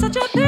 such a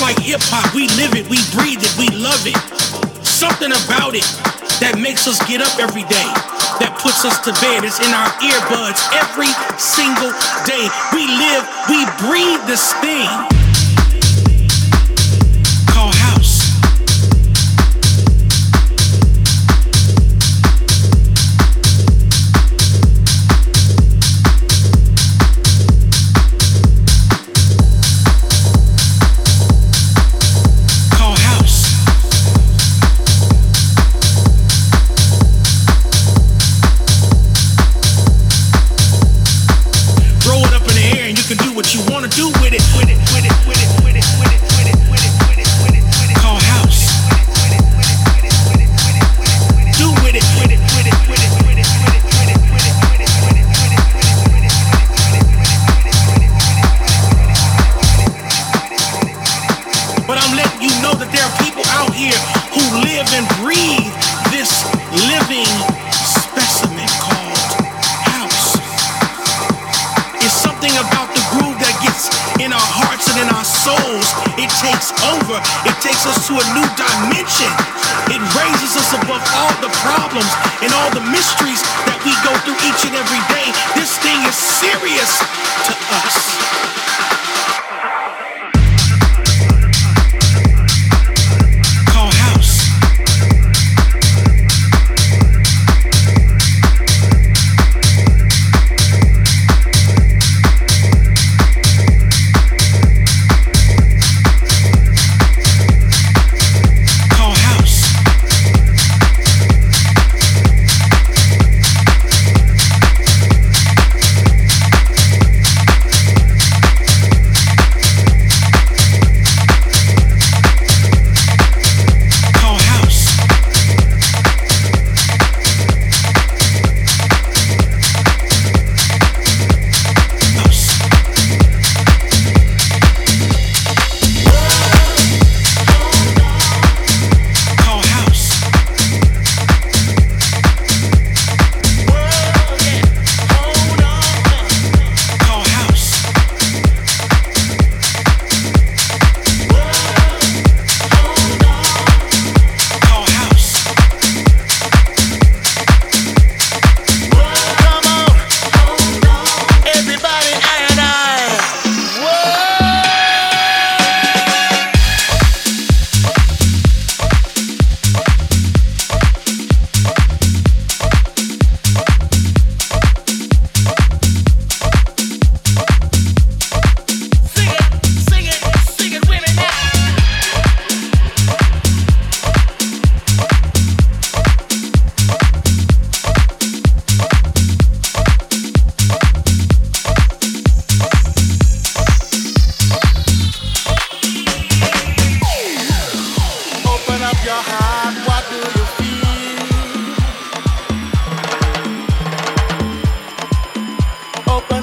like hip hop. We live it, we breathe it, we love it. Something about it that makes us get up every day, that puts us to bed. It's in our earbuds every single day. We live, we breathe this thing. The problems and all the mysteries that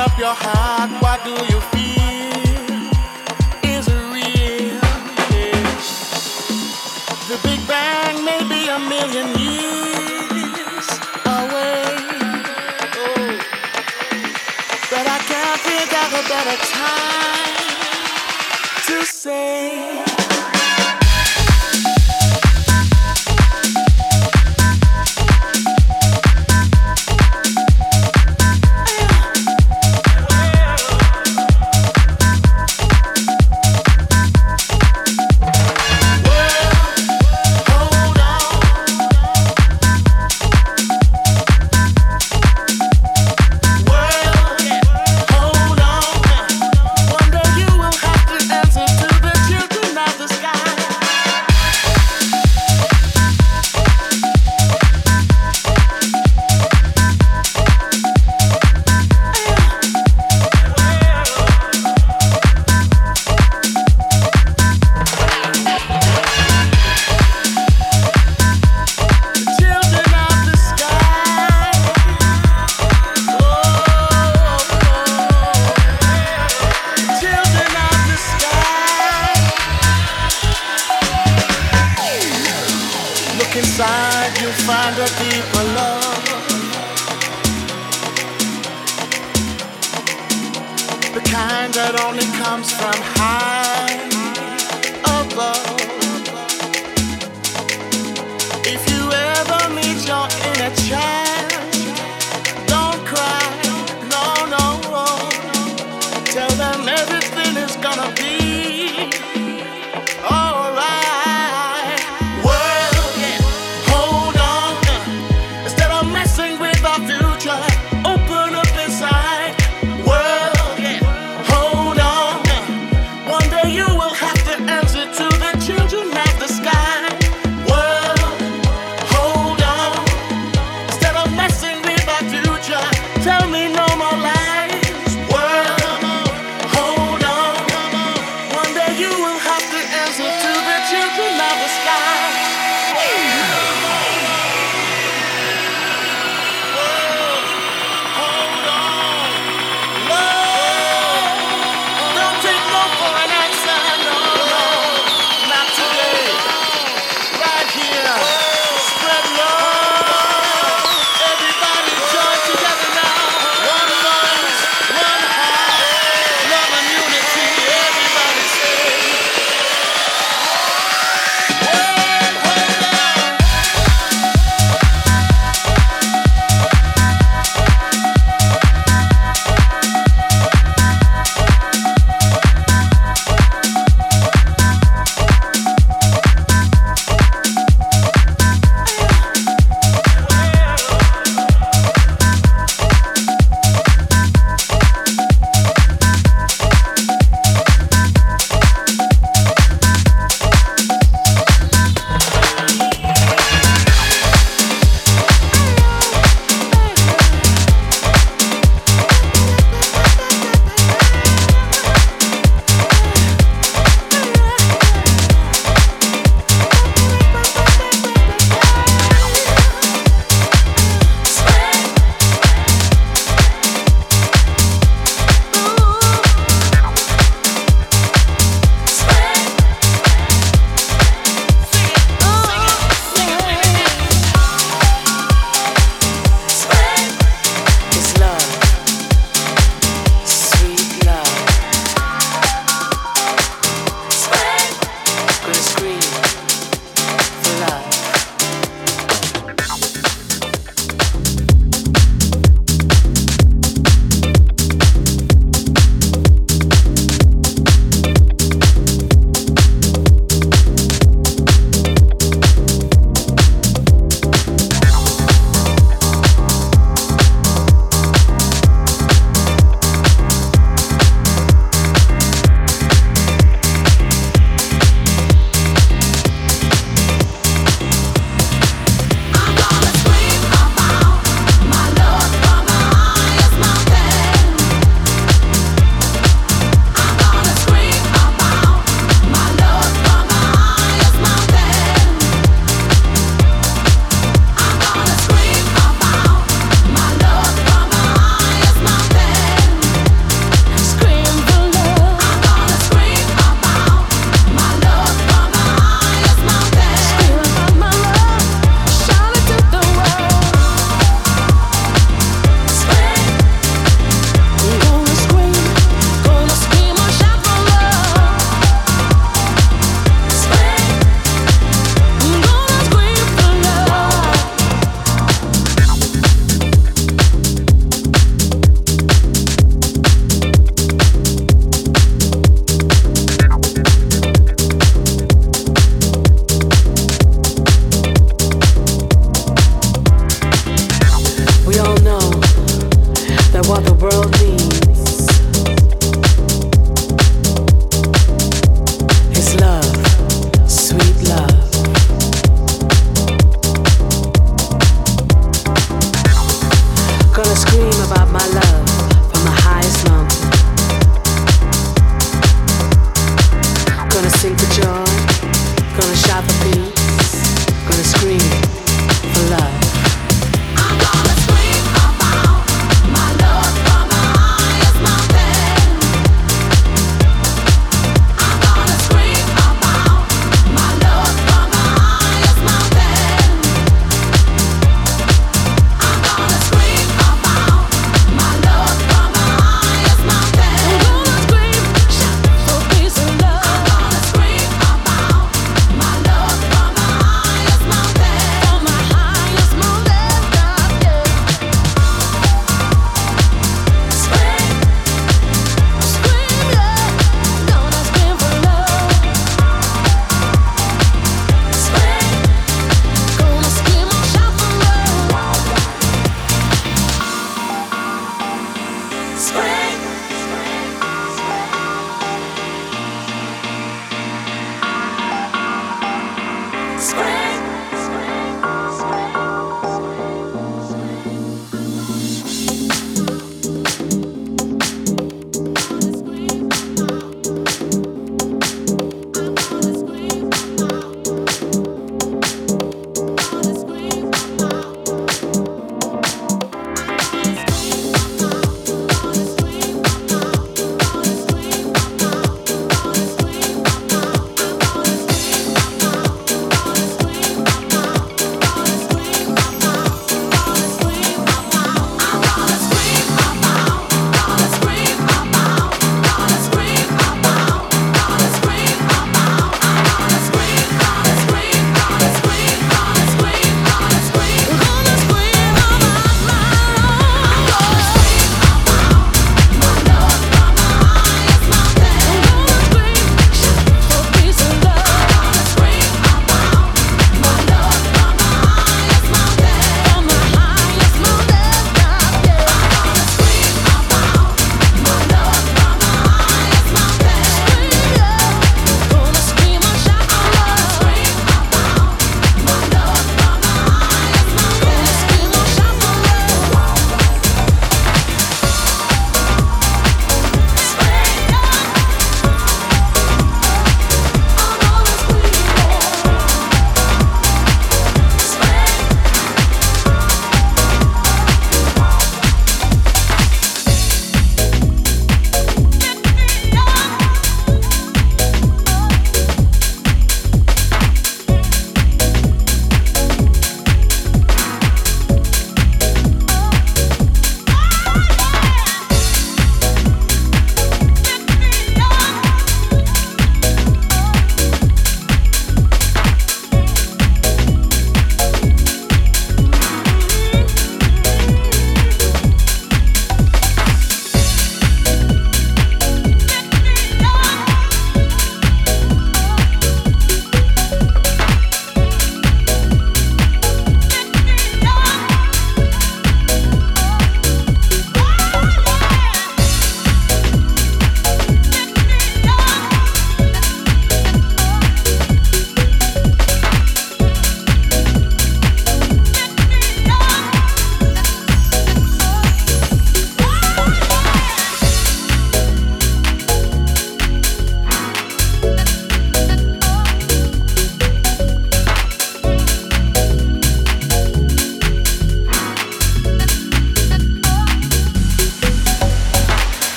only comes from high.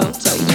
They